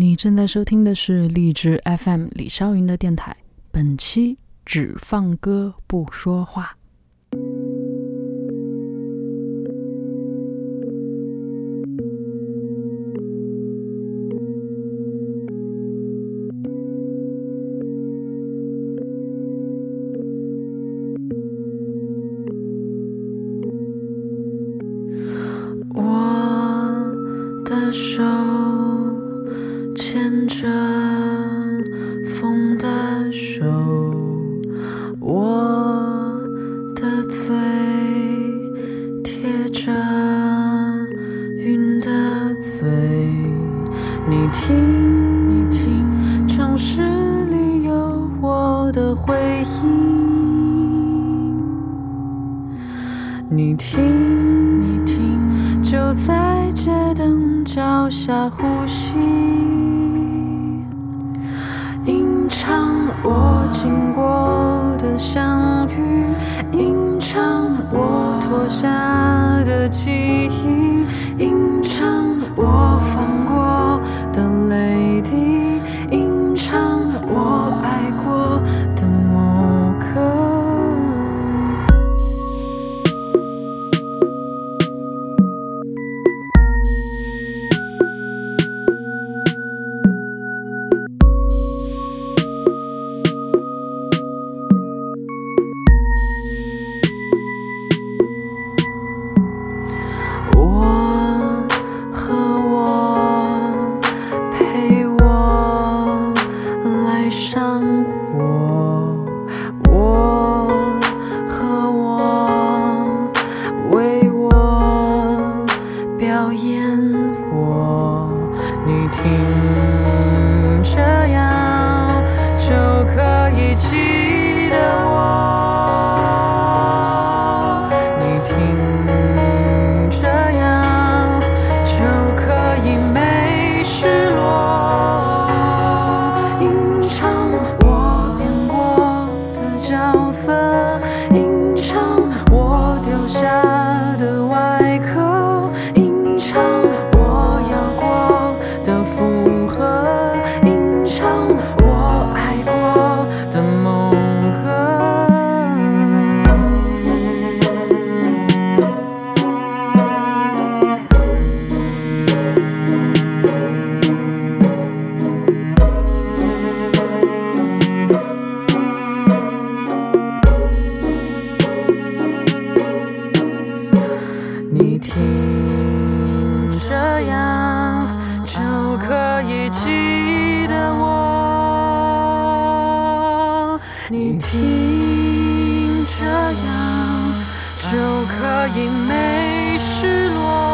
你正在收听的是荔枝 FM 李霄云的电台，本期只放歌不说话。我的手牵着风的手，我的嘴贴着云的嘴。你听，你听，城市里有我的回音。你听，就在街灯脚下呼吸，吟唱我经过的相遇，吟唱我脱下的记忆，吟唱我放过的泪我和我陪我来生活我和我为我表演我你听这样就可以轻听这样就可以没失落。